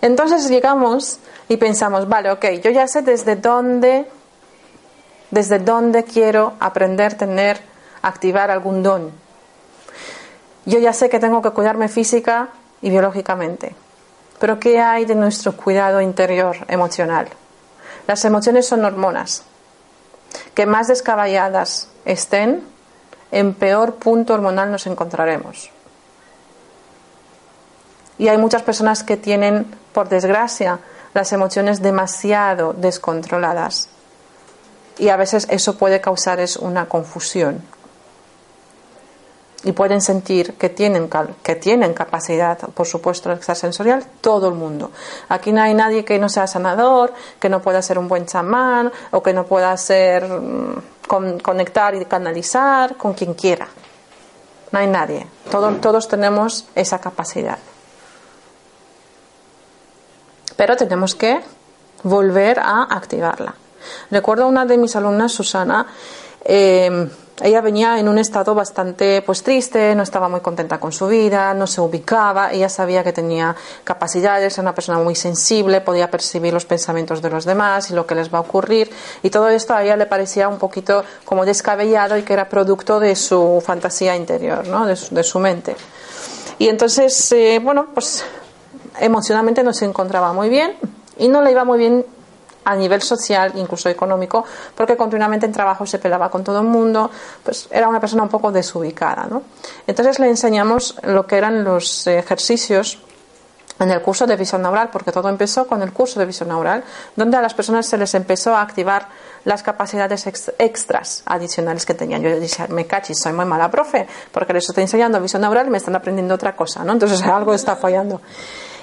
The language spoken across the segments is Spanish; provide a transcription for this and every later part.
Entonces llegamos y pensamos, vale, ok, yo ya sé desde dónde, desde dónde quiero aprender, tener, activar algún don. Yo ya sé que tengo que cuidarme física y biológicamente. Pero ¿qué hay de nuestro cuidado interior emocional? Las emociones son hormonas. Que más descaballadas estén, en peor punto hormonal nos encontraremos. Y hay muchas personas que tienen, por desgracia, las emociones demasiado descontroladas. Y a veces eso puede causar una confusión. Y pueden sentir que tienen, que tienen capacidad, por supuesto, extrasensorial, todo el mundo. Aquí no hay nadie que no sea sanador, que no pueda ser un buen chamán o que no pueda ser mm, conectar y canalizar con quien quiera. No hay nadie. todos tenemos esa capacidad. Pero tenemos que volver a activarla. Recuerdo a una de mis alumnas, Susana, eh, ella venía en un estado bastante pues triste, no estaba muy contenta con su vida, no se ubicaba, ella sabía que tenía capacidades, era una persona muy sensible, podía percibir los pensamientos de los demás y lo que les va a ocurrir y todo esto a ella le parecía un poquito como descabellado y que era producto de su fantasía interior, ¿no? de, su, mente. Y entonces, eh, bueno, pues emocionalmente no se encontraba muy bien y no le iba muy bien a nivel social, incluso económico, porque continuamente en trabajo se pelaba con todo el mundo, pues era una persona un poco desubicada. ¿no? Entonces le enseñamos lo que eran los ejercicios en el curso de visión neural, porque todo empezó con el curso de visión neural, donde a las personas se les empezó a activar las capacidades extras adicionales que tenían. Yo decía, me cachis, soy muy mala profe, porque les estoy enseñando visión neural y me están aprendiendo otra cosa, ¿no? Entonces algo está fallando.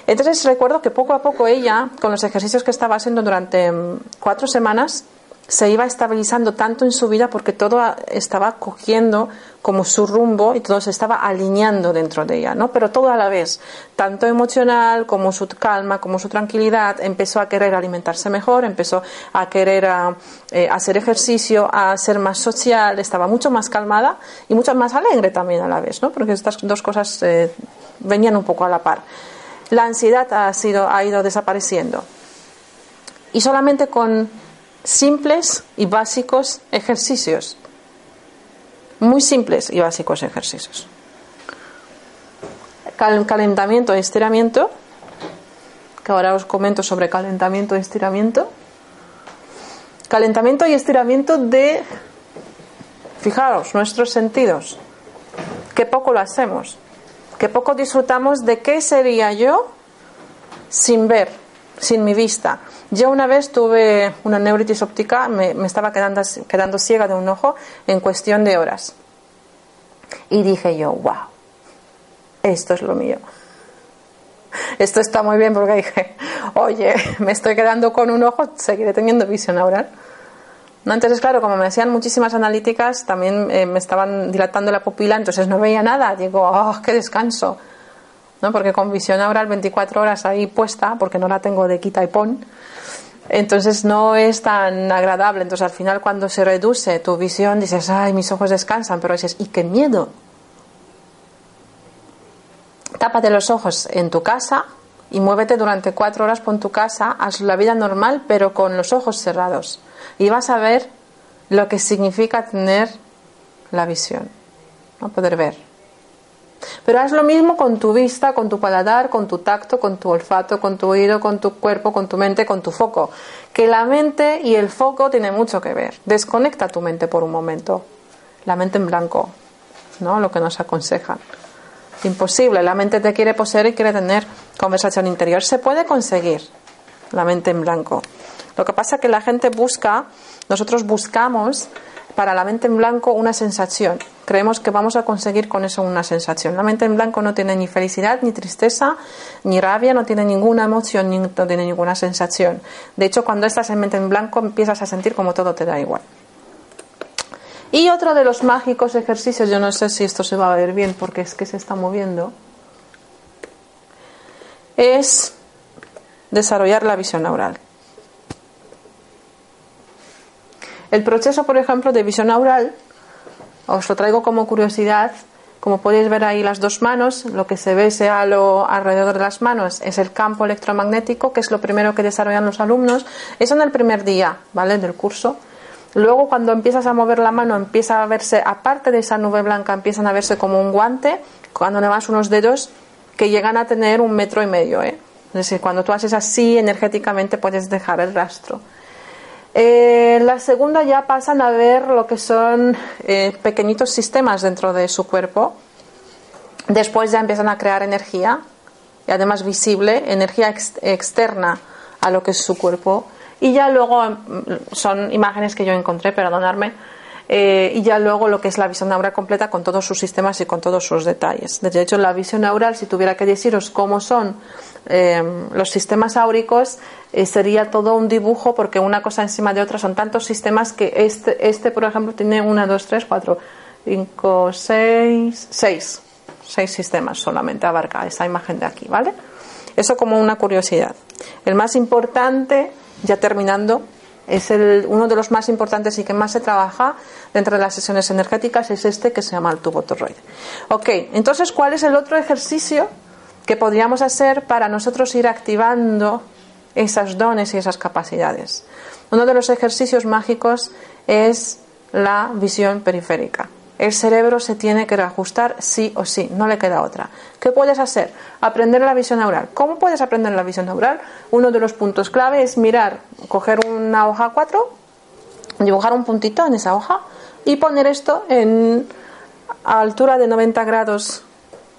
Entonces recuerdo que poco a poco ella, con los ejercicios que estaba haciendo durante mm, cuatro semanas, se iba estabilizando tanto en su vida porque todo estaba cogiendo como su rumbo y todo se estaba alineando dentro de ella, ¿no? Pero todo a la vez, tanto emocional como su calma, como su tranquilidad, empezó a querer alimentarse mejor, empezó a querer eh, hacer ejercicio, a ser más social, estaba mucho más calmada y mucho más alegre también a la vez, ¿no? Porque estas dos cosas eh, venían un poco a la par la ansiedad ha, sido, ha ido desapareciendo. Y solamente con simples y básicos ejercicios. Muy simples y básicos ejercicios. calentamiento y estiramiento, que ahora os comento sobre calentamiento y estiramiento. Calentamiento y estiramiento de, fijaros, nuestros sentidos. Qué poco lo hacemos que poco disfrutamos de qué sería yo sin ver, sin mi vista. Yo una vez tuve una neuritis óptica, me, estaba quedando, quedando ciega de un ojo en cuestión de horas. Y dije yo, wow, esto es lo mío. Esto está muy bien porque dije, oye, me estoy quedando con un ojo, seguiré teniendo visión ahora. ¿No? Entonces, claro, como me hacían muchísimas analíticas, también eh, me estaban dilatando la pupila, entonces no veía nada. Digo, ¡oh, qué descanso! ¿No? Porque con visión oral 24 horas ahí puesta, porque no la tengo de quita y pon, entonces no es tan agradable. Entonces, al final, cuando se reduce tu visión, dices, ¡ay, mis ojos descansan! Pero dices, ¡y qué miedo! Tápate los ojos en tu casa y muévete durante cuatro horas por tu casa, haz la vida normal, pero con los ojos cerrados y vas a ver lo que significa tener la visión, ¿no? poder ver. Pero haz lo mismo con tu vista, con tu paladar, con tu tacto, con tu olfato, con tu oído, con tu cuerpo, con tu mente, con tu foco. Que la mente y el foco tienen mucho que ver. Desconecta tu mente por un momento. La mente en blanco, ¿no? Lo que nos aconsejan. Imposible. La mente te quiere poseer y quiere tener conversación interior. Se puede conseguir la mente en blanco. Lo que pasa es que la gente busca, nosotros buscamos para la mente en blanco una sensación. Creemos que vamos a conseguir con eso una sensación. La mente en blanco no tiene ni felicidad, ni tristeza, ni rabia, no tiene ninguna emoción, ni no tiene ninguna sensación. De hecho, cuando estás en mente en blanco empiezas a sentir como todo te da igual. Y otro de los mágicos ejercicios, yo no sé si esto se va a ver bien porque es que se está moviendo, es desarrollar la visión neural. El proceso, por ejemplo, de visión aural Os lo traigo como curiosidad. Como podéis ver ahí las dos manos, lo que se ve ese halo alrededor de las manos es el campo electromagnético, que es lo primero que desarrollan los alumnos. Eso en el primer día, ¿vale? Del curso. Luego cuando empiezas a mover la mano empieza a verse, aparte de esa nube blanca, empiezan a verse como un guante, cuando vas unos dedos que llegan a tener un metro y medio. ¿eh? Es decir, cuando tú haces así energéticamente puedes dejar el rastro. Eh, la segunda ya pasan a ver lo que son eh, pequeñitos sistemas dentro de su cuerpo. Después ya empiezan a crear energía, y además visible, energía externa a lo que es su cuerpo. Y ya luego mm, son imágenes que yo encontré, perdonarme, eh, y ya luego lo que es la visión neural completa con todos sus sistemas y con todos sus detalles. De hecho, la visión neural, si tuviera que deciros cómo son eh, los sistemas áuricos, eh, sería todo un dibujo porque una cosa encima de otra son tantos sistemas que este, este por ejemplo, tiene una, dos, tres, cuatro, cinco, seis, seis, seis sistemas solamente abarca esta imagen de aquí, ¿vale? Eso como una curiosidad. El más importante, ya terminando, es el, uno de los más importantes y que más se trabaja dentro de las sesiones energéticas es este que se llama el tubo toroide. Ok, entonces, ¿cuál es el otro ejercicio que podríamos hacer para nosotros ir activando esas dones y esas capacidades? Uno de los ejercicios mágicos es la visión periférica. El cerebro se tiene que reajustar sí o sí, no le queda otra. ¿Qué puedes hacer? Aprender la visión neural. ¿Cómo puedes aprender la visión neural? Uno de los puntos clave es mirar, coger una hoja 4, dibujar un puntito en esa hoja y poner esto en a altura de 90 grados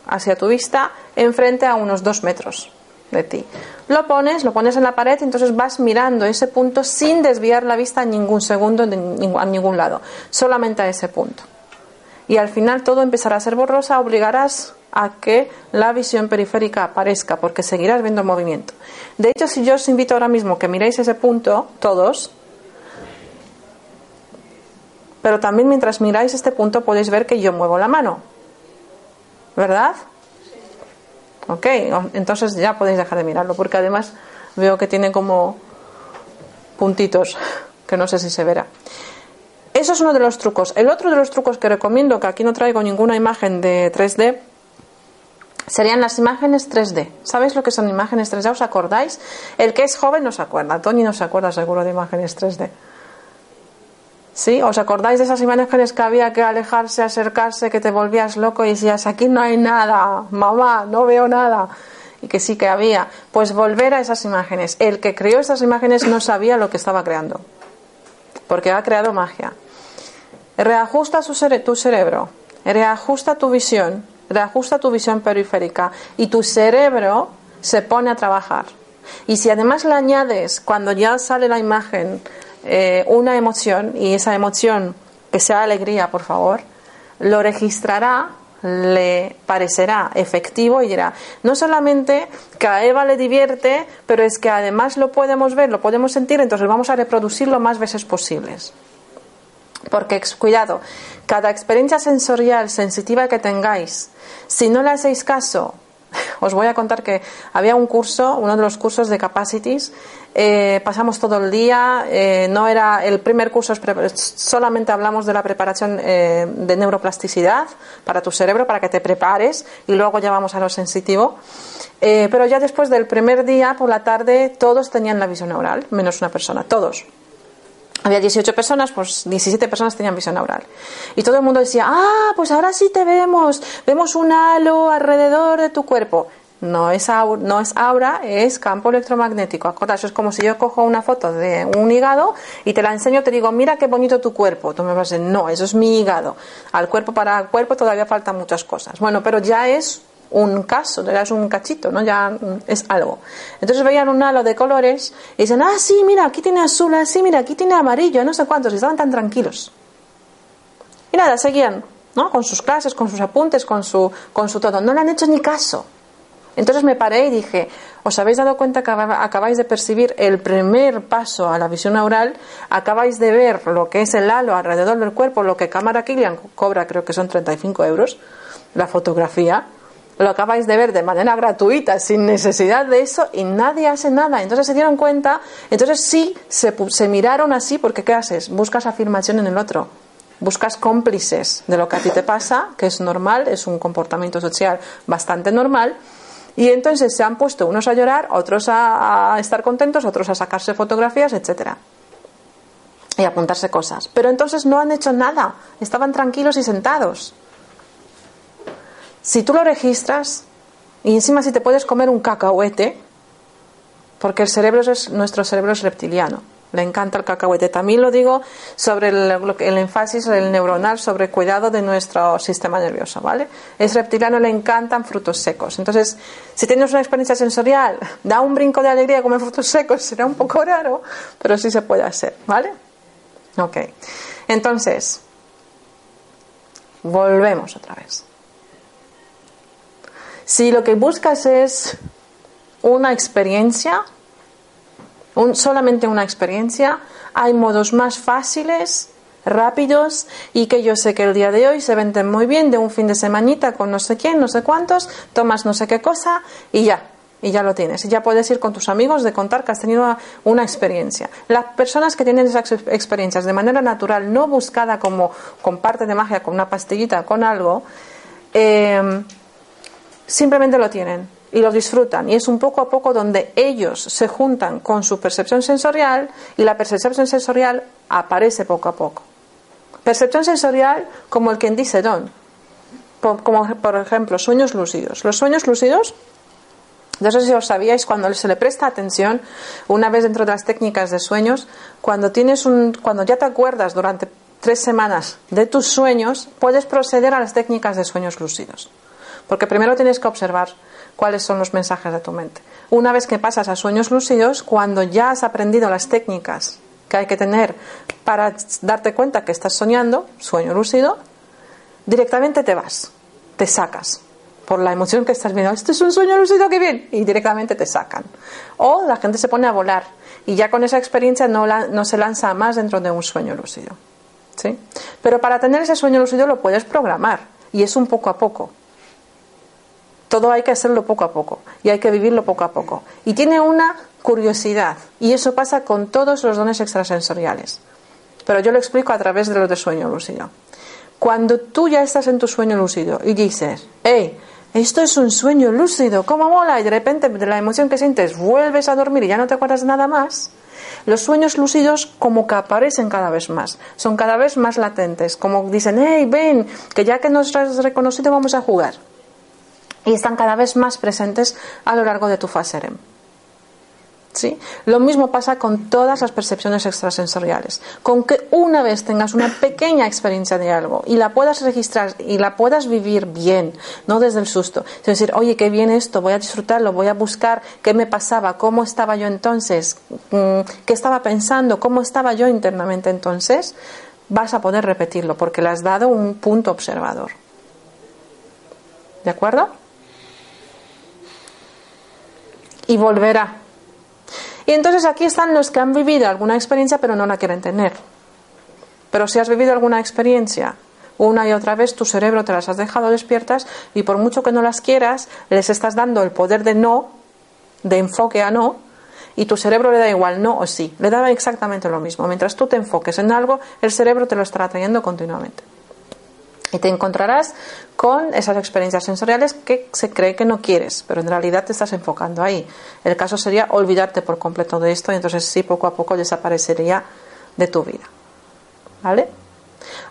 hacia tu vista, enfrente a unos 2 metros de ti. Lo pones, lo pones en la pared y entonces vas mirando ese punto sin desviar la vista en ningún segundo a ningún lado, solamente a ese punto y al final todo empezará a ser borrosa, obligarás a que la visión periférica aparezca porque seguirás viendo movimiento. De hecho, si yo os invito ahora mismo que miréis ese punto, todos, pero también mientras miráis este punto podéis ver que yo muevo la mano. ¿Verdad? Ok, entonces ya podéis dejar de mirarlo porque además veo que tiene como puntitos que no sé si se verá. Eso es uno de los trucos. El otro de los trucos que recomiendo, que aquí no traigo ninguna imagen de 3D, serían las imágenes 3D. ¿Sabéis lo que son imágenes 3D? ¿Os acordáis? El que es joven no se acuerda. Tony no se acuerda seguro de imágenes 3D. ¿Sí? ¿Os acordáis de esas imágenes que había que alejarse, acercarse, que te volvías loco y decías, aquí no hay nada, mamá, no veo nada? Y que sí que había. Pues volver a esas imágenes. El que creó esas imágenes no sabía lo que estaba creando. Porque ha creado magia. Reajusta tu cerebro, reajusta tu visión, reajusta tu visión periférica y tu cerebro se pone a trabajar. Y si además le añades, cuando ya sale la imagen, eh, una emoción, y esa emoción que sea alegría, por favor, lo registrará, le parecerá efectivo y dirá, no solamente que a Eva le divierte, pero es que además lo podemos ver, lo podemos sentir, entonces vamos a reproducirlo más veces posibles. Porque, cuidado, cada experiencia sensorial sensitiva que tengáis, si no le hacéis caso, os voy a contar que había un curso, uno de los cursos de Capacities, eh, pasamos todo el día, eh, no era el primer curso, solamente hablamos de la preparación eh, de neuroplasticidad para tu cerebro, para que te prepares y luego ya vamos a lo sensitivo. pero ya después del primer día, por la tarde, todos tenían la visión neural, menos una persona, todos había 18 personas, pues 17 personas tenían visión neural. Y todo el mundo decía, ah, pues ahora sí te vemos, vemos un halo alrededor de tu cuerpo. No es, aura, no es aura, es campo electromagnético. Acordaos, es como si yo cojo una foto de un hígado y te la enseño, te digo, mira qué bonito tu cuerpo. Tú me vas a decir, no, eso es mi hígado. Al cuerpo para el cuerpo todavía faltan muchas cosas. Bueno, pero ya es un caso, es un cachito, ¿no? Ya es algo. Entonces veían un halo de colores y dicen, ah, sí, mira, aquí tiene azul, ah, sí, mira, aquí tiene amarillo, no sé cuántos, y estaban tan tranquilos. Y nada, seguían, ¿no? Con sus clases, con sus apuntes, con su, con su todo. No le han hecho ni caso. Entonces me paré y dije, ¿os habéis dado cuenta que acabáis de percibir el primer paso a la visión neural? Acabáis de ver lo que es el halo alrededor del cuerpo, lo que cámara Killian cobra, creo que son 35 euros, la fotografía lo acabáis de ver de manera gratuita, sin necesidad de eso, y nadie hace nada. Entonces se dieron cuenta, entonces sí se, se miraron así, porque ¿qué haces? Buscas afirmación en el otro. buscas cómplices de lo que a ti te pasa, que es normal, es un comportamiento social bastante normal, y entonces se han puesto unos a llorar, otros a, estar contentos, otros a sacarse fotografías, etcétera. Y a apuntarse cosas. Pero entonces no han hecho nada, estaban tranquilos y sentados. Si tú lo registras, y encima si te puedes comer un cacahuete, porque el cerebro es, nuestro cerebro es reptiliano le encanta el cacahuete. También lo digo sobre el, el énfasis el neuronal sobre cuidado de nuestro sistema nervioso, ¿vale? Es reptiliano, le encantan frutos secos. Entonces, si tienes una experiencia sensorial, da un brinco de alegría comer frutos secos, será un poco raro, pero sí se puede hacer, ¿vale? Ok. Entonces, volvemos otra vez. Si lo que buscas es una experiencia, solamente una experiencia, hay modos más fáciles, rápidos y que yo sé que el día de hoy se venden muy bien de un fin de semanita con no sé quién, no sé cuántos, tomas no sé qué cosa y ya, y ya lo tienes. Y ya puedes ir con tus amigos de contar que has tenido una experiencia. Las personas que tienen esas experiencias de manera natural, no buscada como con parte de magia, con una pastillita, con algo, eh, simplemente lo tienen y lo disfrutan. Y es un poco a poco donde ellos se juntan con su percepción sensorial y la percepción sensorial aparece poco a poco. Percepción sensorial como el quien dice don. Como por ejemplo sueños lúcidos. Los sueños lúcidos, no sé si os sabíais, cuando se le presta atención, una vez dentro de las técnicas de sueños, cuando, tienes un, cuando ya te acuerdas durante tres semanas de tus sueños, puedes proceder a las técnicas de sueños lúcidos. Porque primero tienes que observar cuáles son los mensajes de tu mente. Una vez que pasas a sueños lúcidos, cuando ya has aprendido las técnicas que hay que tener para darte cuenta que estás soñando, sueño lúcido, directamente te vas, te sacas por la emoción que estás viendo. Esto es un sueño lúcido, qué bien. Y directamente te sacan. O la gente se pone a volar y ya con esa experiencia no, no se lanza más dentro de un sueño lúcido. ¿sí? Pero para tener ese sueño lúcido lo puedes programar y es un poco a poco. Todo hay que hacerlo poco a poco y hay que vivirlo poco a poco. Y tiene una curiosidad y eso pasa con todos los dones extrasensoriales. Pero yo lo explico a través de los de sueño lúcido. Cuando tú ya estás en tu sueño lúcido y dices, hey, esto es un sueño lúcido, ¿cómo mola? Y de repente de la emoción que sientes vuelves a dormir y ya no te acuerdas nada más. Los sueños lúcidos como que aparecen cada vez más, son cada vez más latentes, como dicen, hey, ven, que ya que nos has reconocido vamos a jugar y están cada vez más presentes a lo largo de tu fase REM. ¿Sí? Lo mismo pasa con todas las percepciones extrasensoriales. Con que una vez tengas una pequeña experiencia de algo y la puedas registrar y la puedas vivir bien, no desde el susto, es decir, oye, qué bien esto, voy a disfrutarlo, voy a buscar qué me pasaba, cómo estaba yo entonces, mm, qué estaba pensando, cómo estaba yo internamente entonces, vas a poder repetirlo porque le has dado un punto observador. ¿De acuerdo? Y volverá. Y entonces aquí están los que han vivido alguna experiencia pero no la quieren tener. Pero si has vivido alguna experiencia una y otra vez, tu cerebro te las has dejado despiertas y por mucho que no las quieras, les estás dando el poder de no, de enfoque a no, y tu cerebro le da igual no o sí, le da exactamente lo mismo. Mientras tú te enfoques en algo, el cerebro te lo estará trayendo continuamente. Y te encontrarás con esas experiencias sensoriales que se cree que no quieres, pero en realidad te estás enfocando ahí. El caso sería olvidarte por completo de esto y entonces sí, poco a poco desaparecería de tu vida. ¿Vale?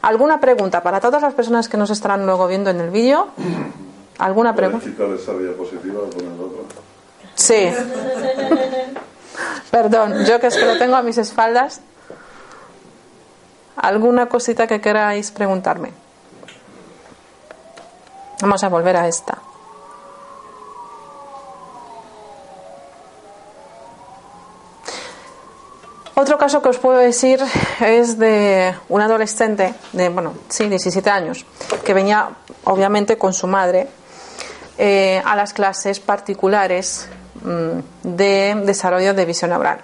¿Alguna pregunta para todas las personas que nos estarán luego viendo en el vídeo? ¿Alguna pregunta? Sí. Perdón, yo que es que lo tengo a mis espaldas. ¿Alguna cosita que queráis preguntarme? Vamos a volver a esta. Otro caso que os puedo decir es de un adolescente de, bueno, sí, 17 años, que venía obviamente con su madre eh, a las clases particulares mm, de desarrollo de visión neural.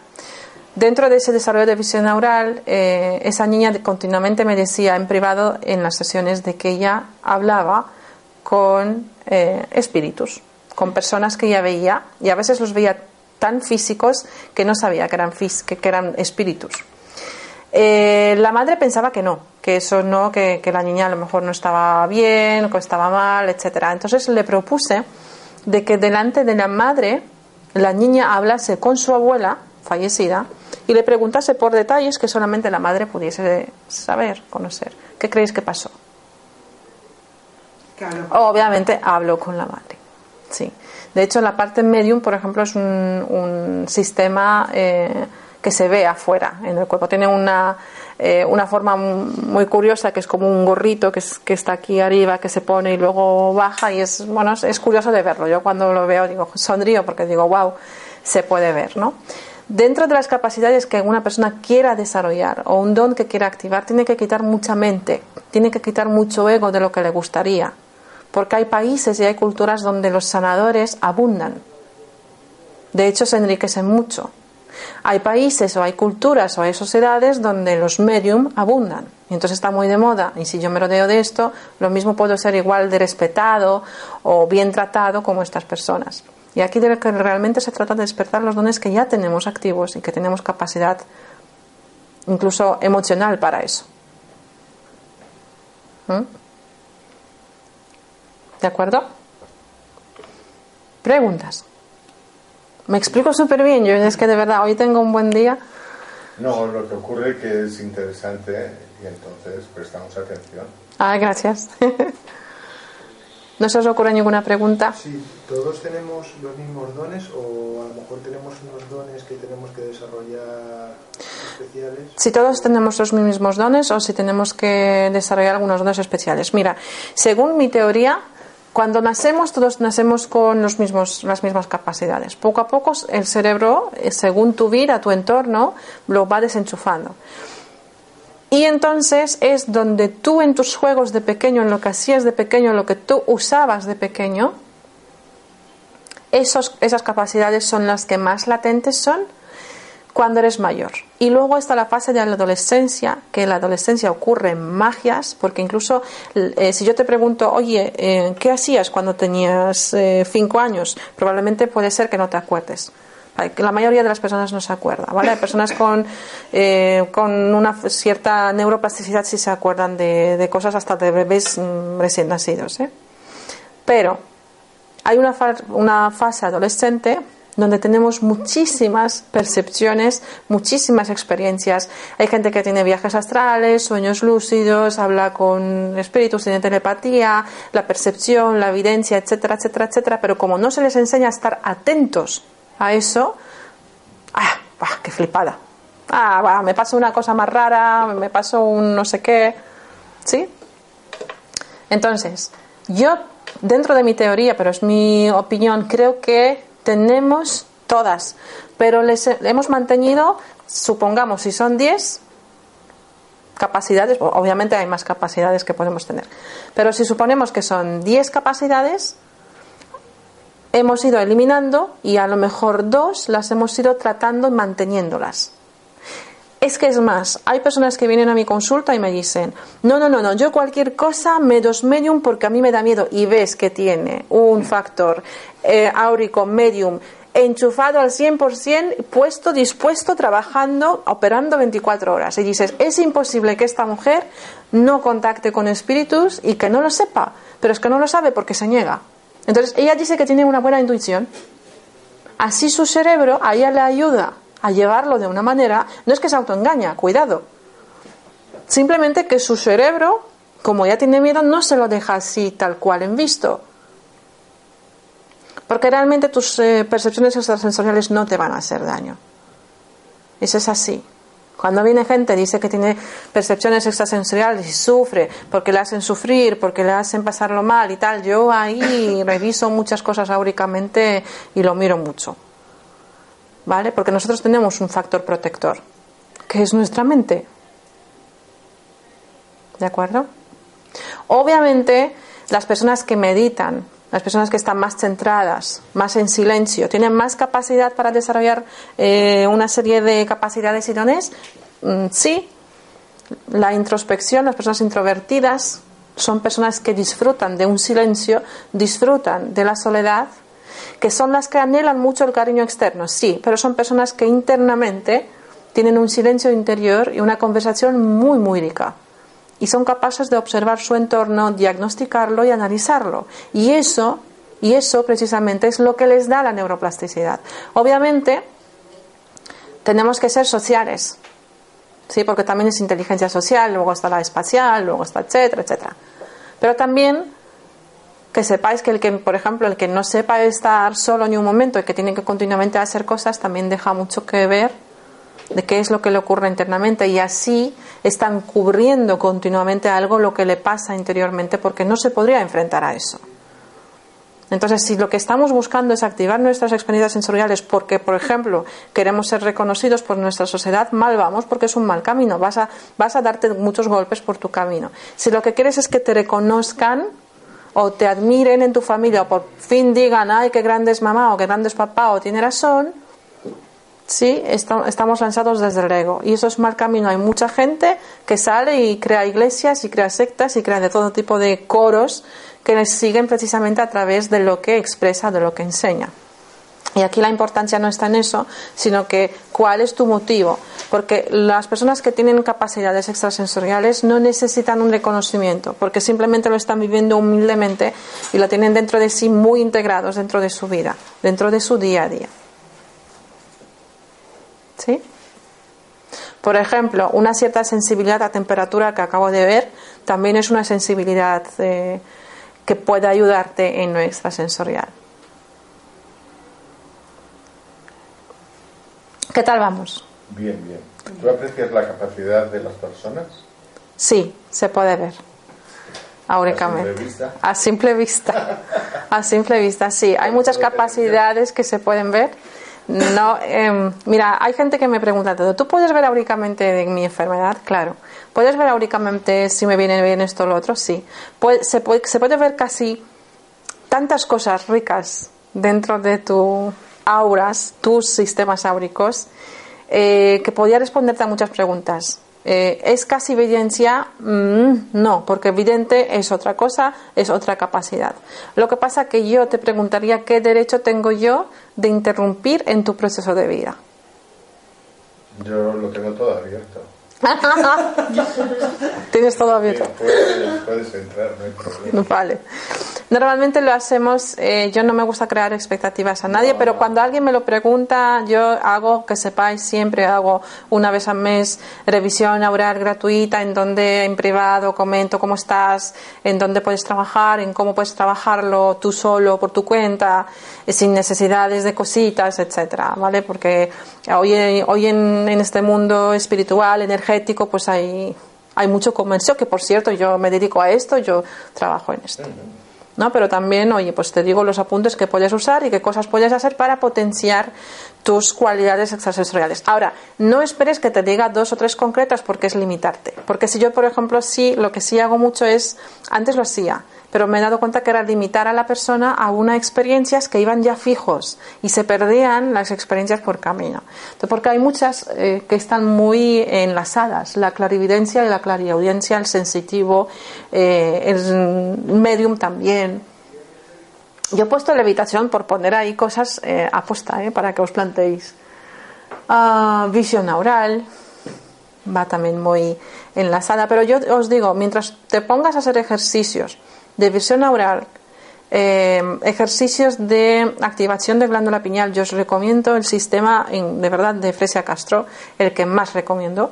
Dentro de ese desarrollo de visión neural, eh, esa niña continuamente me decía en privado en las sesiones de que ella hablaba con eh, espíritus, con personas que ya veía y a veces los veía tan físicos que no sabía que eran, que eran espíritus. Eh, la madre pensaba que no, que eso no, que, que la niña a lo mejor no estaba bien, que estaba mal, etcétera. Entonces le propuse de que delante de la madre la niña hablase con su abuela fallecida y le preguntase por detalles que solamente la madre pudiese saber, conocer. ¿Qué creéis que pasó? Obviamente hablo con la madre. Sí. De hecho, la parte medium, por ejemplo, es un, sistema eh, que se ve afuera en el cuerpo. Tiene una, eh, una forma muy curiosa que es como un gorrito que, que, está aquí arriba, que se pone y luego baja y es, bueno, es curioso de verlo. Yo cuando lo veo digo, sonrío porque digo, wow, se puede ver, ¿no? Dentro de las capacidades que una persona quiera desarrollar o un don que quiera activar, tiene que quitar mucha mente, tiene que quitar mucho ego de lo que le gustaría porque hay países y hay culturas donde los sanadores abundan. De hecho, se enriquecen mucho. Hay países o hay culturas o hay sociedades donde los medium abundan. Y entonces está muy de moda. Y si yo me rodeo de esto, lo mismo puedo ser igual de respetado o bien tratado como estas personas. Y aquí de lo que realmente se trata de despertar los dones que ya tenemos activos y que tenemos capacidad incluso emocional para eso. ¿Mm? ¿De acuerdo? Preguntas. Me explico súper bien. Yo es que de verdad hoy tengo un buen día. No, lo que ocurre es que es interesante y entonces prestamos atención. Ah, gracias. ¿No se os ocurre ninguna pregunta? Sí, todos tenemos los mismos dones o a lo mejor tenemos unos dones que tenemos que desarrollar especiales. Si todos tenemos los mismos dones o si tenemos que desarrollar algunos dones especiales. Mira, según mi teoría, cuando nacemos, todos nacemos con los mismos, las mismas capacidades. Poco a poco el cerebro, eh, según tu vida, tu entorno, lo va desenchufando. Y entonces es donde tú en tus juegos de pequeño, en lo que hacías de pequeño, en lo que tú usabas de pequeño, esos, esas capacidades son las que más latentes son cuando eres mayor. Y luego está la fase de la adolescencia, que en la adolescencia ocurre magias, porque incluso eh, si yo te pregunto, oye, eh, ¿qué hacías cuando tenías eh, cinco años? Probablemente puede ser que no te acuerdes. La mayoría de las personas no se acuerda, ¿vale? Hay personas con, con una cierta neuroplasticidad sí se acuerdan de, de cosas hasta de bebés mm, recién nacidos, Pero hay una, una fase adolescente donde tenemos muchísimas percepciones, muchísimas experiencias. Hay gente que tiene viajes astrales, sueños lúcidos, habla con espíritus, tiene telepatía, la percepción, la evidencia, etcétera, etcétera, etcétera. Pero como no se les enseña a estar atentos a eso, ¡ah! ¡Qué flipada! Ah, me pasó una cosa más rara, me pasó un no sé qué. ¿Sí? Entonces, yo, dentro de mi teoría, pero es mi opinión, creo que tenemos todas, pero les hemos mantenido, supongamos, si son 10 capacidades, obviamente hay más capacidades que podemos tener, pero si suponemos que son 10 capacidades, hemos ido eliminando y a lo mejor dos las hemos ido tratando manteniéndolas. Es que es más, hay personas que vienen a mi consulta y me dicen, no, no, no, no, yo cualquier cosa me dos medium porque a mí me da miedo y ves que tiene un factor eh, áurico medium enchufado al 100%, puesto, dispuesto, trabajando, operando 24 horas. Y dices, es imposible que esta mujer no contacte con espíritus y que no lo sepa, pero es que no lo sabe porque se niega. Entonces, ella dice que tiene una buena intuición. Así su cerebro a ella le ayuda a llevarlo de una manera, no es que se autoengaña, cuidado. Simplemente que su cerebro, como ya tiene miedo, no se lo deja así tal cual en visto. Porque realmente tus eh, percepciones extrasensoriales no te van a hacer daño. Eso es así. Cuando viene gente dice que tiene percepciones extrasensoriales y sufre porque le hacen sufrir, porque le hacen pasarlo mal y tal, yo ahí reviso muchas cosas áuricamente y lo miro mucho. ¿Vale? Porque nosotros tenemos un factor protector, que es nuestra mente. ¿De acuerdo? Obviamente, las personas que meditan, las personas que están más centradas, más en silencio, tienen más capacidad para desarrollar eh, una serie de capacidades y dones. Mm, sí, la introspección, las personas introvertidas son personas que disfrutan de un silencio, disfrutan de la soledad, que son las que anhelan mucho el cariño externo, sí, pero son personas que internamente tienen un silencio interior y una conversación muy, muy rica. y son capaces de observar su entorno, diagnosticarlo y analizarlo. Y eso, y eso precisamente es lo que les da la neuroplasticidad. Obviamente, tenemos que ser sociales, ¿sí? porque también es inteligencia social, luego está la espacial, luego está etcétera, etcétera. Pero también que sepáis que el que, por ejemplo, el que no sepa estar solo ni un momento y que tiene que continuamente hacer cosas, también deja mucho que ver de qué es lo que le ocurre internamente y así están cubriendo continuamente algo lo que le pasa interiormente porque no se podría enfrentar a eso. Entonces, si lo que estamos buscando es activar nuestras experiencias sensoriales porque, por ejemplo, queremos ser reconocidos por nuestra sociedad, mal vamos porque es un mal camino. Vas a, vas a darte muchos golpes por tu camino. Si lo que quieres es que te reconozcan o te admiren en tu familia o por fin digan, ay, qué grande es mamá o qué grande es papá o tiene razón, sí, estamos lanzados desde el ego. Y eso es mal camino. Hay mucha gente que sale y crea iglesias y crea sectas y crea de todo tipo de coros que les siguen precisamente a través de lo que expresa, de lo que enseña. Y aquí la importancia no está en eso, sino que cuál es tu motivo. Porque las personas que tienen capacidades extrasensoriales no necesitan un reconocimiento, porque simplemente lo están viviendo humildemente y lo tienen dentro de sí muy integrados dentro de su vida, dentro de su día a día. ¿Sí? Por ejemplo, una cierta sensibilidad a temperatura que acabo de ver también es una sensibilidad eh, que puede ayudarte en lo extrasensorial. ¿Qué tal vamos? Bien, bien. ¿Tú aprecias la capacidad de las personas? Sí, se puede ver. Áuricamente. ¿A simple vista? A simple vista. A simple vista, sí. Hay muchas capacidades que se pueden ver. No, em, mira, hay gente que me pregunta todo. ¿Tú puedes ver áuricamente mi enfermedad? Claro. ¿Puedes ver áuricamente si me viene bien esto o lo otro? Sí. se, puede, se puede ver casi tantas cosas ricas dentro de tu auras, tus sistemas áuricos, eh, que podía responderte a muchas preguntas. Eh, ¿Es casi evidencia? Mm, no, porque evidente es otra cosa, es otra capacidad. Lo que pasa que yo te preguntaría qué derecho tengo yo de interrumpir en tu proceso de vida. Yo lo tengo todo abierto. Tienes todo abierto. puedes, entrar, no hay problema. Vale. Normalmente lo hacemos, eh, yo no me gusta crear expectativas a nadie, pero cuando alguien me lo pregunta, yo hago, que sepáis, siempre hago una vez al mes revisión oral gratuita en donde en privado comento cómo estás, en dónde puedes trabajar, en cómo puedes trabajarlo tú solo, por tu cuenta, eh, sin necesidades de cositas, etcétera, ¿vale? Porque hoy, hoy en, en este mundo espiritual, energético, pues hay, hay mucho comercio, que por cierto yo me dedico a esto, yo trabajo en esto. ¿No? Pero también, oye, pues te digo los apuntes que puedes usar y qué cosas puedes hacer para potenciar tus cualidades extrasensoriales. Ahora, no esperes que te diga dos o tres concretas porque es limitarte. Porque si yo, por ejemplo, sí, lo que sí hago mucho es, antes lo hacía, pero me he dado cuenta que era limitar a la persona a unas experiencias que iban ya fijos y se perdían las experiencias por camino. porque hay muchas eh, que están muy enlazadas, la clarividencia y la clariaudiencia, el sensitivo, eh, el medium también. Yo he puesto levitación por poner ahí cosas eh, aposta, eh, para que os planteéis. Ah, visión oral va también muy enlazada, pero yo os digo, mientras te pongas a hacer ejercicios de visión oral, eh, ejercicios de activación de glándula pineal, yo os recomiendo el sistema de verdad de Fresia Castro, el que más recomiendo.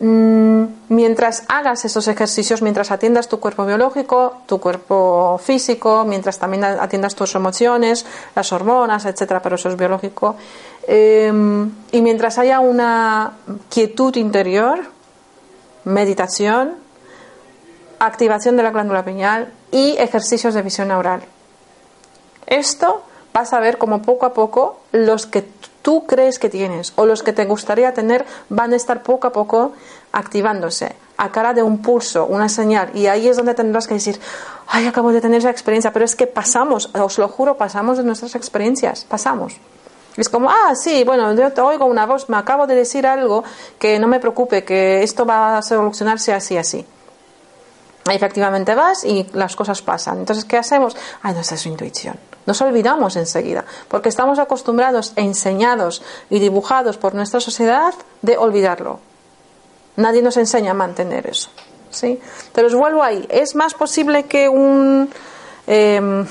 Mm, mientras hagas esos ejercicios, mientras atiendas tu cuerpo biológico, tu cuerpo físico, mientras también atiendas tus emociones, las hormonas, etcétera, pero eso es biológico, eh, y mientras haya una quietud interior, meditación, activación de la glándula pineal y ejercicios de visión oral. Esto vas a ver como poco a poco los que tú crees que tienes o los que te gustaría tener van a estar poco a poco activándose a cara de un pulso, una señal. Y ahí es donde tendrás que decir, ay, acabo de tener esa experiencia, pero es que pasamos, os lo juro, pasamos de nuestras experiencias, pasamos. Es como, ah, sí, bueno, yo te oigo una voz, me acabo de decir algo que no me preocupe, que esto va a solucionarse así, así. Efectivamente vas y las cosas pasan. Entonces, ¿qué hacemos? Ay, no, esa es su intuición. Nos olvidamos enseguida, porque estamos acostumbrados, enseñados y dibujados por nuestra sociedad de olvidarlo. Nadie nos enseña a mantener eso. ¿sí? Pero os vuelvo ahí. ¿Es más posible que un, em,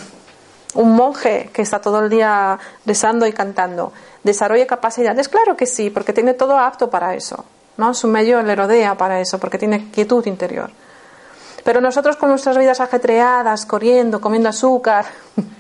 un monje que está todo el día rezando y cantando desarrolle capacidades? Claro que sí, porque tiene todo apto para eso. ¿no? Su medio le rodea para eso, porque tiene quietud interior. Pero nosotros con nuestras vidas ajetreadas, corriendo, comiendo azúcar,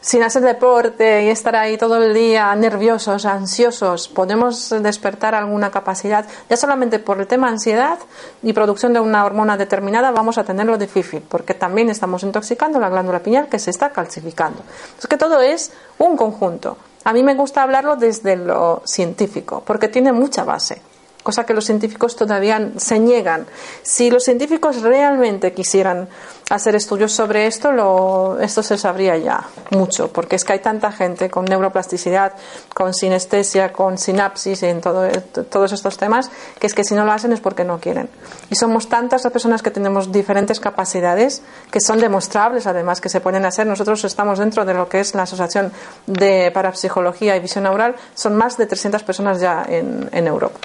sin hacer deporte y estar ahí todo el día nerviosos, ansiosos, podemos despertar alguna capacidad, ya solamente por el tema ansiedad y producción de una hormona determinada vamos a tenerlo difícil, porque también estamos intoxicando la glándula pineal que se está calcificando. Es que todo es un conjunto. A mí me gusta hablarlo desde lo científico, porque tiene mucha base cosa que los científicos todavía se niegan. Si los científicos realmente quisieran hacer estudios sobre esto, lo, esto se sabría ya mucho, porque es que hay tanta gente con neuroplasticidad, con sinestesia, con sinapsis, en todo, todos estos temas, que es que si no lo hacen es porque no quieren. Y somos tantas las personas que tenemos diferentes capacidades que son demostrables, además, que se pueden hacer. Nosotros estamos dentro de lo que es la Asociación de Parapsicología y Visión Neural, son más de 300 personas ya en Europa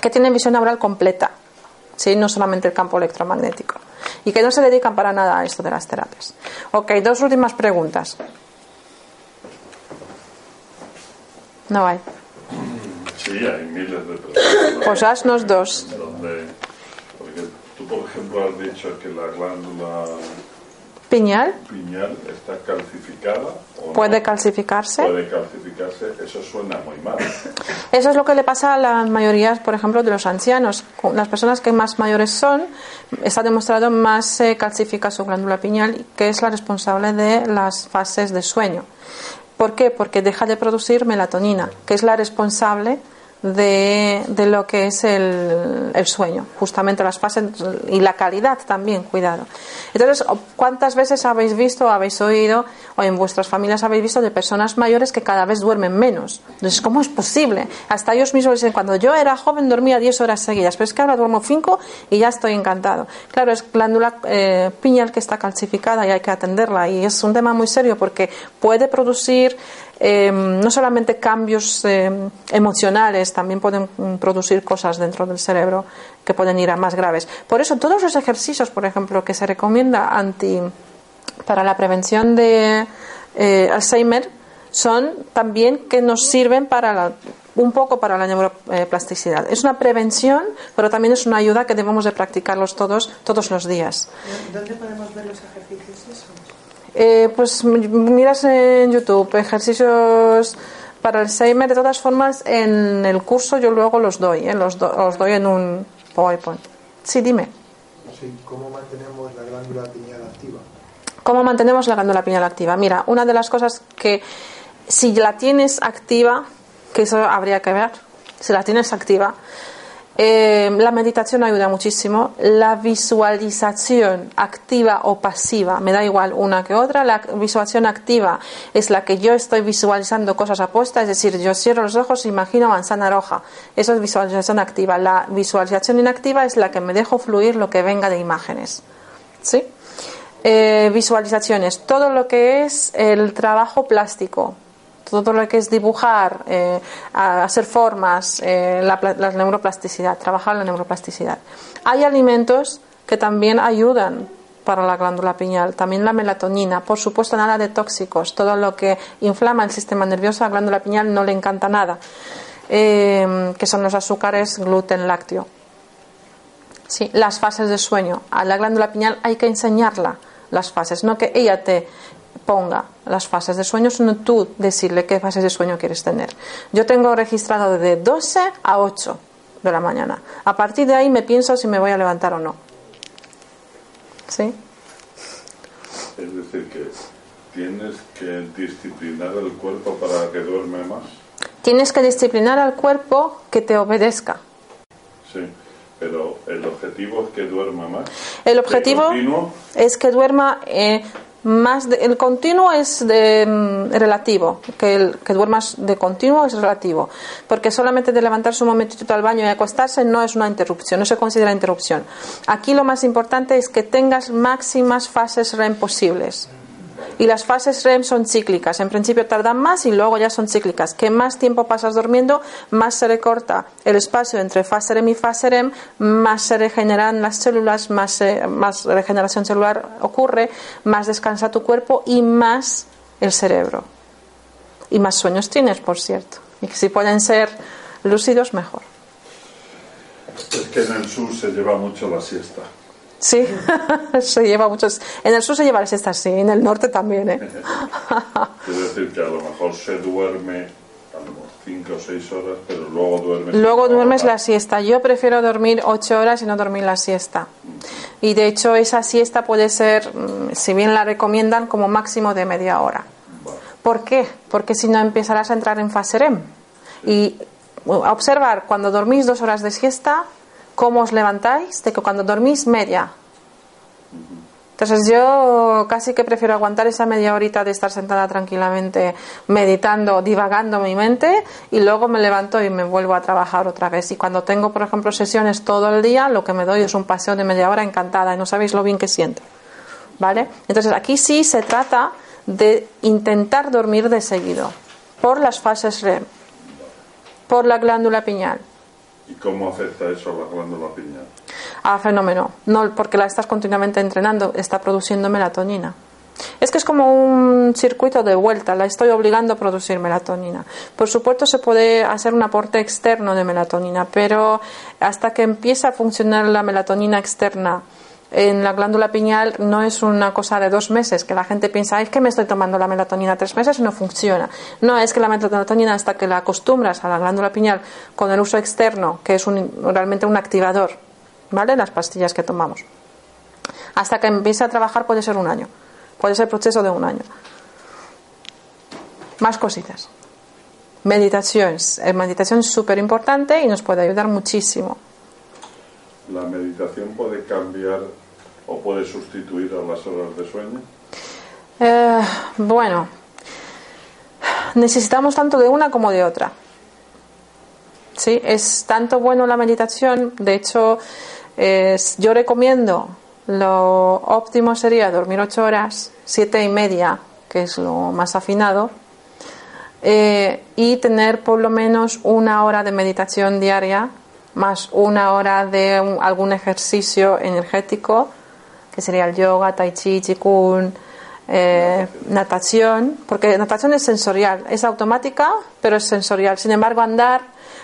que tienen visión neural completa, ¿sí? no solamente el campo electromagnético, y que no se dedican para nada a esto de las terapias. Ok, dos últimas preguntas. No hay. Sí, hay miles de personas. Pues haznos dos. porque tú, por ejemplo, has dicho que la glándula piñal, piñal está calcificada. puede calcificarse. Puede calcificarse, eso suena muy mal. Eso es lo que le pasa a la mayoría, por ejemplo, de los ancianos. Las personas que más mayores son, está demostrado más se calcifica su glándula piñal, que es la responsable de las fases de sueño. ¿Por qué? Porque deja de producir melatonina, que es la responsable de, de lo que es el, el, sueño, justamente las fases y la calidad también, cuidado. Entonces, ¿cuántas veces habéis visto, habéis oído, o en vuestras familias habéis visto de personas mayores que cada vez duermen menos? Entonces, ¿cómo es posible? Hasta ellos mismos dicen, cuando yo era joven dormía 10 horas seguidas, pero es que ahora duermo 5 y ya estoy encantado. Claro, es glándula eh, que está calcificada y hay que atenderla y es un tema muy serio porque puede producir eh, no solamente cambios eh, emocionales, también pueden producir cosas dentro del cerebro que pueden ir a más graves. Por eso, todos los ejercicios, por ejemplo, que se recomienda anti, para la prevención de eh, Alzheimer, son también que nos sirven para la, un poco para la neuroplasticidad. Es una prevención, pero también es una ayuda que debemos de practicarlos todos, todos los días. ¿Dónde podemos ver los ejercicios? Eh, pues miras en YouTube ejercicios para el Alzheimer. De todas formas, en el curso yo luego los doy, ¿eh? los, do, los doy en un PowerPoint. Sí, dime. Sí, ¿Cómo mantenemos la glándula pineal activa? ¿Cómo mantenemos la glándula pineal activa? Mira, una de las cosas que si la tienes activa, que eso habría que ver, si la tienes activa, eh, la meditación ayuda muchísimo. La visualización activa o pasiva, me da igual una que otra. La visualización activa es la que yo estoy visualizando cosas apuestas, es decir, yo cierro los ojos e imagino manzana roja. Eso es visualización activa. La visualización inactiva es la que me dejo fluir lo que venga de imágenes. ¿Sí? Eh, visualizaciones, todo lo que es el trabajo plástico, todo lo que es dibujar, eh, hacer formas, eh, la, la, neuroplasticidad, trabajar la neuroplasticidad. Hay alimentos que también ayudan para la glándula pineal, también la melatonina, por supuesto nada de tóxicos, todo lo que inflama el sistema nervioso la glándula pineal no le encanta nada, eh, que son los azúcares, gluten, lácteo. Sí, las fases de sueño. A la glándula pineal hay que enseñarla las fases, no que ella te ponga las fases de sueño, sino tú decirle qué fases de sueño quieres tener. Yo tengo registrado de 12 a 8 de la mañana. A partir de ahí me pienso si me voy a levantar o no. ¿Sí? Es decir, que tienes que disciplinar el cuerpo para que duerme más. Tienes que disciplinar al cuerpo que te obedezca. Sí, pero el objetivo es que duerma más. El objetivo es que duerma eh, más de, el continuo es de, mm, relativo, que el que duermas de continuo es relativo, porque solamente de levantarse un momentito al baño y acostarse no es una interrupción, no se considera interrupción. Aquí lo más importante es que tengas máximas fases REM posibles. Y las fases REM son cíclicas. En principio tardan más y luego ya son cíclicas. Que más tiempo pasas durmiendo, más se recorta el espacio entre fase REM y fase REM, más se regeneran las células, más, eh, más regeneración celular ocurre, más descansa tu cuerpo y más el cerebro. Y más sueños tienes, por cierto. Y si pueden ser lúcidos, mejor. Es que en el sur se lleva mucho la siesta. Sí, se lleva muchos. En el sur se lleva la siesta, sí, en el norte también, ¿eh? Quiero decir que a lo mejor se duerme a lo mejor 5 o 6 horas, pero luego duermes. Luego duermes la siesta. Yo prefiero dormir ocho horas y no dormir la siesta. Y de hecho esa siesta puede ser, mm, si bien la recomiendan, como máximo de media hora. Vale. ¿Por qué? Porque si no empezarás a entrar en fase REM. Y observar cuando dormís dos horas de siesta, cómo os levantáis, de que cuando dormís media. Entonces yo casi que prefiero aguantar esa media horita de estar sentada tranquilamente, meditando, divagando mi mente y luego me levanto y me vuelvo a trabajar otra vez. Y cuando tengo, por ejemplo, sesiones todo el día, lo que me doy es un paseo de media hora encantada y no sabéis lo bien que siento. ¿Vale? Entonces aquí sí se trata de intentar dormir de seguido por las fases REM, por la glándula pineal. ¿Y cómo afecta eso a la glándula pineal? Ah, fenómeno. No, porque la estás continuamente entrenando, está produciendo melatonina. Es que es como un circuito de vuelta, la estoy obligando a producir melatonina. Por supuesto, se puede hacer un aporte externo de melatonina, pero hasta que empieza a funcionar la melatonina externa en la glándula pineal no es una cosa de dos meses, que la gente piensa, "Ay, es que me estoy tomando la melatonina tres meses y no funciona. No, es que la melatonina hasta que la acostumbras a la glándula pineal con el uso externo, que es un- realmente un activador, ¿vale? Las pastillas que tomamos. Hasta que empiece a trabajar puede ser un año, puede ser proceso de un año. Más cositas. Meditación. Eh, Meditación es súper importante y nos puede ayudar muchísimo. ¿La meditación puede cambiar o puede sustituir a las horas de sueño? Eh, bueno, necesitamos tanto de una como de otra. Sí, es tanto bueno la meditación. De hecho, yo recomiendo lo óptimo sería dormir ocho horas, siete y media, que es lo más afinado, eh, y tener por lo menos una hora de meditación diaria, más una hora de algún ejercicio energético, que sería el yoga, tai chi, qigong, eh, natación, porque natación es sensorial, es automática, pero es sensorial. Sin embargo, andar,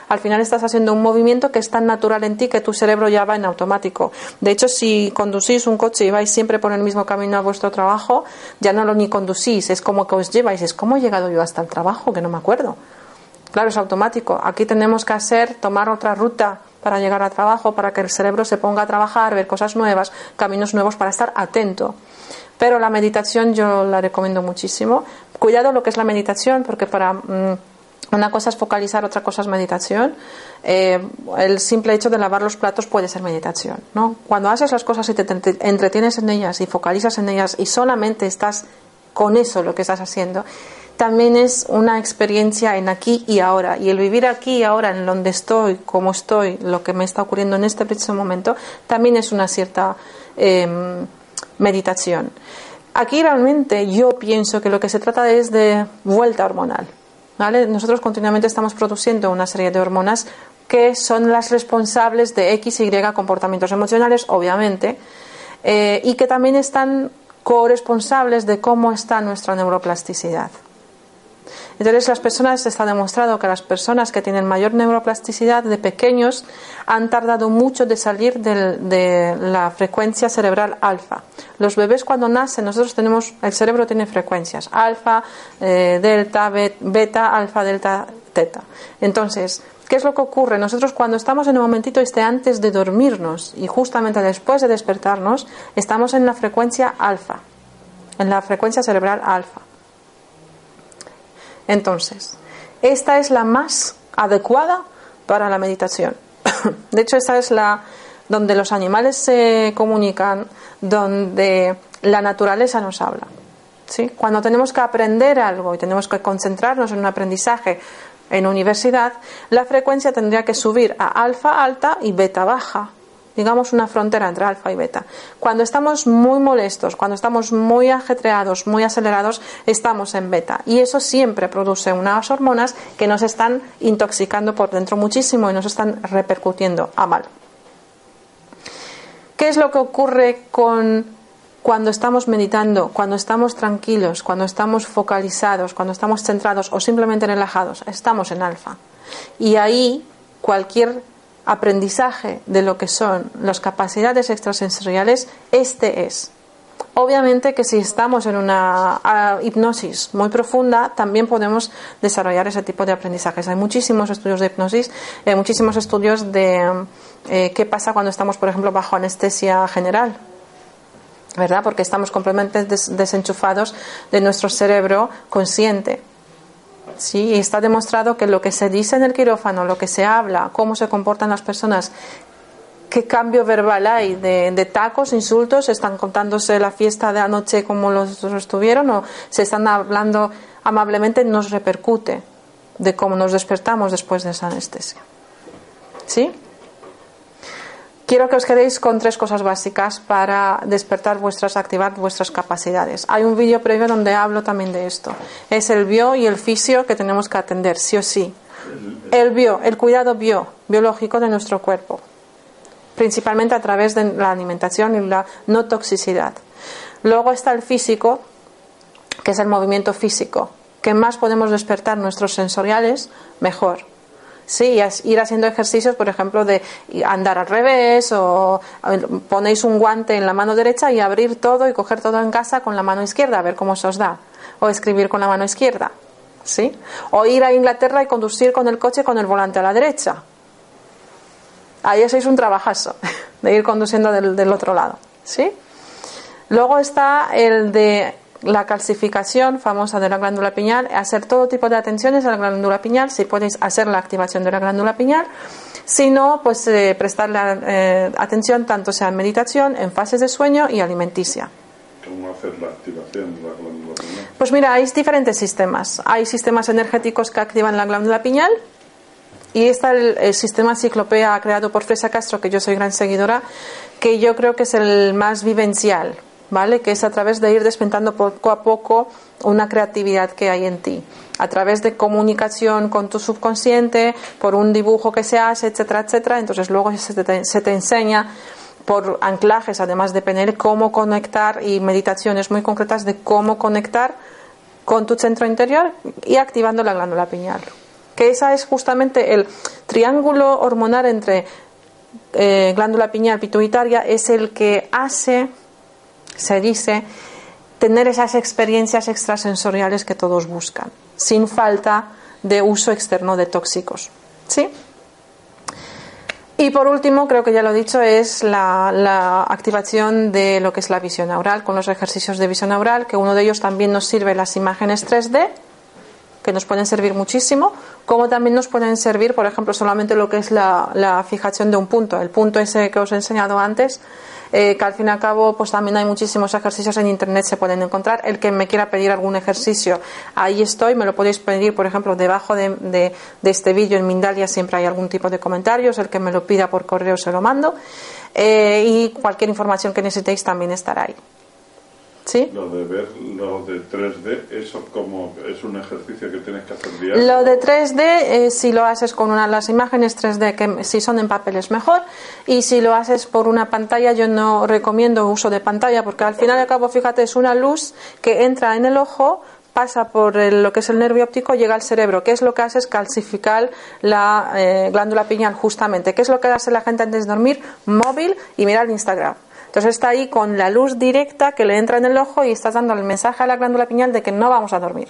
al final estás haciendo un movimiento que es tan natural en ti que tu cerebro ya va en automático. De hecho, si conducís un coche y vais siempre por el mismo camino a vuestro trabajo, ya no lo ni conducís, es como que os lleváis. Es como he llegado yo hasta el trabajo, que no me acuerdo. Claro, es automático. Aquí tenemos que hacer, tomar otra ruta para llegar al trabajo, para que el cerebro se ponga a trabajar, ver cosas nuevas, caminos nuevos para estar atento. Pero la meditación yo la recomiendo muchísimo. Cuidado lo que es la meditación, porque para mm, una cosa es focalizar, otra cosa es meditación. Eh, el simple hecho de lavar los platos puede ser meditación. ¿no? Cuando haces las cosas y te te entretienes en ellas y focalizas en ellas y solamente estás con eso lo que estás haciendo, también es una experiencia en aquí y ahora. Y el vivir aquí y ahora, en donde estoy, cómo estoy, lo que me está ocurriendo en este preciso momento, también es una cierta eh, meditación. Aquí realmente yo pienso que lo que se trata es de vuelta hormonal. Nosotros continuamente estamos produciendo una serie de hormonas que son las responsables de X y Y comportamientos emocionales, obviamente, eh, y que también están corresponsables de cómo está nuestra neuroplasticidad. Entonces, las personas, está demostrado que las personas que tienen mayor neuroplasticidad de pequeños han tardado mucho de salir de la frecuencia cerebral alfa. Los bebés cuando nacen, nosotros tenemos, el cerebro tiene frecuencias, alfa, eh, delta, bet- beta, alfa, delta, teta. Entonces, ¿qué es lo que ocurre? Nosotros cuando estamos en un momentito este antes de dormirnos y justamente después de despertarnos, estamos en la frecuencia alfa, en la frecuencia cerebral alfa. Entonces, esta es la más adecuada para la meditación. De hecho, esta es la donde los animales se comunican, donde la naturaleza nos habla. ¿sí? Cuando tenemos que aprender algo y tenemos que concentrarnos en un aprendizaje en universidad, la frecuencia tendría que subir a alfa alta y beta baja. Digamos una frontera entre alfa y beta. Cuando estamos muy molestos, cuando estamos muy ajetreados, muy acelerados, estamos en beta. Y eso siempre produce unas hormonas que nos están intoxicando por dentro muchísimo y nos están repercutiendo a mal. ¿Qué es lo que ocurre con cuando estamos meditando, cuando estamos tranquilos, cuando estamos focalizados, cuando estamos centrados o simplemente relajados? Estamos en alfa. Y ahí cualquier aprendizaje de lo que son las capacidades extrasensoriales, este es. Obviamente que si estamos en una ah, hipnosis muy profunda, también podemos desarrollar ese tipo de aprendizajes. Hay muchísimos estudios de hipnosis, hay muchísimos estudios de eh, qué pasa cuando estamos, por ejemplo, bajo anestesia general. ¿Verdad? Porque estamos completamente desenchufados de nuestro cerebro consciente. Sí, y está demostrado que lo que se dice en el quirófano, lo que se habla, cómo se comportan las personas, qué cambio verbal hay de, tacos, insultos, están contándose la fiesta de anoche como los, estuvieron o se están hablando amablemente, nos repercute de cómo nos despertamos después de esa anestesia. ¿Sí? Quiero que os quedéis con tres cosas básicas para despertar vuestras, activar vuestras capacidades. Hay un vídeo previo donde hablo también de esto. Es el bio y el fisio que tenemos que atender, sí o sí. El bio, el cuidado bio, biológico de nuestro cuerpo, principalmente a través de la alimentación y la no toxicidad. Luego está el físico, que es el movimiento físico. Que más podemos despertar nuestros sensoriales, mejor Sí, ir haciendo ejercicios, por ejemplo, de andar al revés o ponéis un guante en la mano derecha y abrir todo y coger todo en casa con la mano izquierda, a ver cómo se os da. O escribir con la mano izquierda. ¿Sí? O ir a Inglaterra y conducir con el coche con el volante a la derecha. Ahí hacéis un trabajazo de ir conduciendo del, del otro lado. ¿Sí? Luego está el de la calcificación famosa de la glándula pineal, hacer todo tipo de atenciones a la glándula pineal, si podéis hacer la activación de la glándula pineal, si no, pues eh, prestarle eh, atención tanto sea en meditación, en fases de sueño y alimenticia. ¿Cómo hacer la activación de la glándula pineal? Pues mira, hay diferentes sistemas. Hay sistemas energéticos que activan la glándula pineal, y está el, el, sistema Ciclopea creado por Fresa Castro, que yo soy gran seguidora, que yo creo que es el más vivencial, ¿vale? Que es a través de ir despertando poco a poco una creatividad que hay en ti, a través de comunicación con tu subconsciente, por un dibujo que se hace, etcétera, etcétera. Entonces luego se te, se te enseña por anclajes, además de PNL, cómo conectar y meditaciones muy concretas de cómo conectar con tu centro interior y activando la glándula pineal. Que esa es justamente el triángulo hormonal entre eh, glándula pineal pituitaria, es el que hace se dice, tener esas experiencias extrasensoriales que todos buscan, sin falta de uso externo de tóxicos. ¿Sí? Y por último, creo que ya lo he dicho, es la, la, activación de lo que es la visión aural, con los ejercicios de visión aural, que uno de ellos también nos sirve las imágenes 3D, que nos pueden servir muchísimo, como también nos pueden servir, por ejemplo, solamente lo que es la, fijación de un punto, el punto ese que os he enseñado antes, eh, que al fin y al cabo pues también hay muchísimos ejercicios en internet se pueden encontrar. El que me quiera pedir algún ejercicio ahí estoy me lo podéis pedir por ejemplo debajo de, de, de este vídeo en Mindalia siempre hay algún tipo de comentarios el que me lo pida por correo se lo mando eh, y cualquier información que necesitéis también estará ahí ¿Sí? Lo de ver lo de 3D, eso como es un ejercicio que tienes que hacer diario. Lo de 3D, eh, si lo haces con una de las imágenes 3D, que si son en papel es mejor, y si lo haces por una pantalla, yo no recomiendo uso de pantalla, porque al final y al cabo, fíjate, es una luz que entra en el ojo, pasa por el, lo que es el nervio óptico, llega al cerebro. ¿Qué es lo que hace? Es calcificar la eh, glándula pineal, justamente. ¿Qué es lo que hace la gente antes de dormir? Móvil y mirar Instagram. Entonces está ahí con la luz directa que le entra en el ojo y estás dando el mensaje a la glándula pineal de que no vamos a dormir.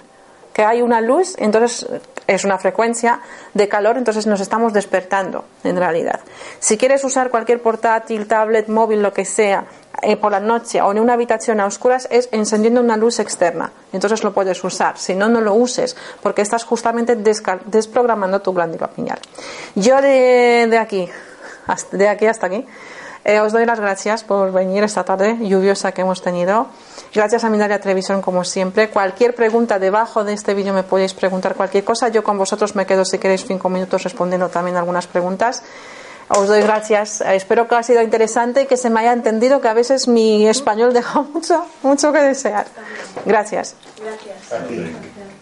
Que hay una luz, entonces es una frecuencia de calor, entonces nos estamos despertando en realidad. Si quieres usar cualquier portátil, tablet, móvil, lo que sea, eh, por la noche o en una habitación a oscuras, es encendiendo una luz externa. Entonces lo puedes usar. Si no, no lo uses, porque estás justamente desprogramando tu glándula pineal. Yo de, de aquí, de aquí hasta aquí, eh, os doy las gracias por venir esta tarde lluviosa que hemos tenido. Gracias a Mindalia Televisión, como siempre. Cualquier pregunta debajo de este vídeo me podéis preguntar cualquier cosa. Yo con vosotros me quedo, si queréis, cinco minutos respondiendo también algunas preguntas. Os doy gracias. Eh, Espero que ha sido interesante y que se me haya entendido, que a veces mi español deja mucho, mucho que desear. Gracias. Gracias.